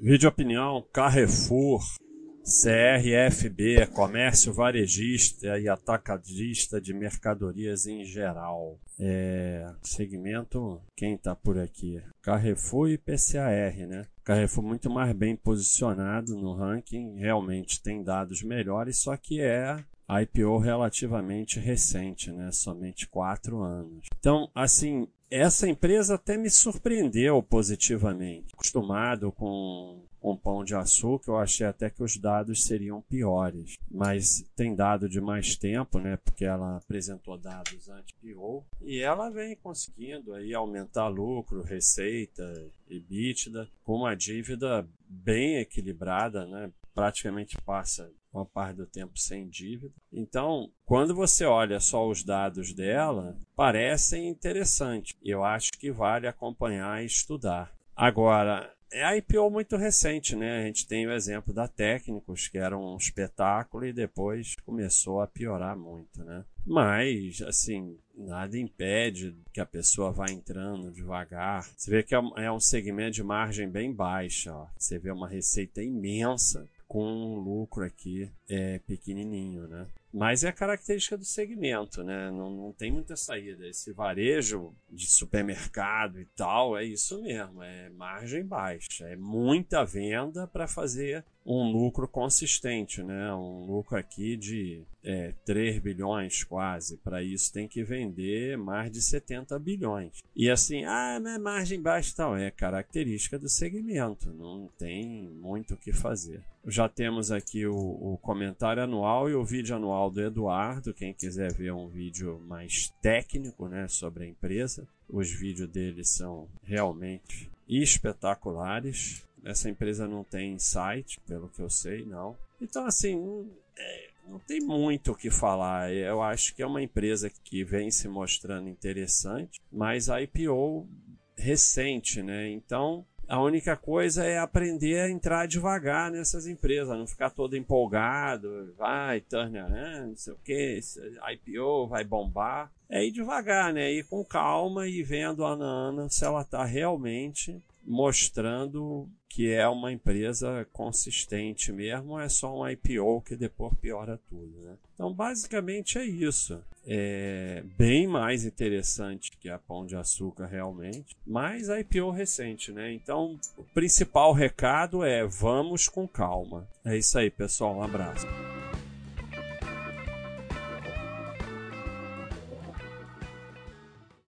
Vídeo opinião, Carrefour, CRFB, Comércio Varejista e Atacadista de Mercadorias em geral. É, segmento, quem está por aqui? Carrefour e PCAR, né? Carrefour muito mais bem posicionado no ranking, realmente tem dados melhores, só que é IPO relativamente recente, né? Somente quatro anos. Então, assim, essa empresa até me surpreendeu positivamente. Acostumado com, com pão de açúcar, eu achei até que os dados seriam piores. Mas tem dado de mais tempo, né? Porque ela apresentou dados anti-PO e ela vem conseguindo aí aumentar lucro, receita, EBITDA, com uma dívida bem equilibrada, né? Praticamente passa uma parte do tempo sem dívida. Então, quando você olha só os dados dela, parecem interessantes. Eu acho que vale acompanhar e estudar. Agora, é a IPO muito recente, né? A gente tem o exemplo da Técnicos, que era um espetáculo e depois começou a piorar muito, né? Mas, assim, nada impede que a pessoa vá entrando devagar. Você vê que é um é segmento de margem bem baixa, ó. Você vê uma receita imensa com um lucro aqui é, pequenininho, né? Mas é a característica do segmento, né? Não, não tem muita saída. Esse varejo de supermercado e tal, é isso mesmo, é margem baixa, é muita venda para fazer um lucro consistente, né? Um lucro aqui de é, 3 bilhões quase. Para isso tem que vender mais de 70 bilhões. E assim, ah, mas margem baixa tal. É característica do segmento, não tem muito o que fazer. Já temos aqui o, o comentário anual e o vídeo anual do Eduardo. Quem quiser ver um vídeo mais técnico né, sobre a empresa, os vídeos dele são realmente espetaculares. Essa empresa não tem site, pelo que eu sei, não. Então, assim, é, não tem muito o que falar. Eu acho que é uma empresa que vem se mostrando interessante, mas a IPO recente, né? Então, a única coisa é aprender a entrar devagar nessas empresas, não ficar todo empolgado, vai, turn around, não sei o que, IPO vai bombar. É ir devagar, né? Ir com calma e vendo a Ana se ela está realmente mostrando que é uma empresa consistente mesmo, é só um IPO que depois piora tudo, né? Então, basicamente é isso. É bem mais interessante que a Pão de Açúcar realmente, mas a IPO recente, né? Então, o principal recado é vamos com calma. É isso aí, pessoal. Um abraço.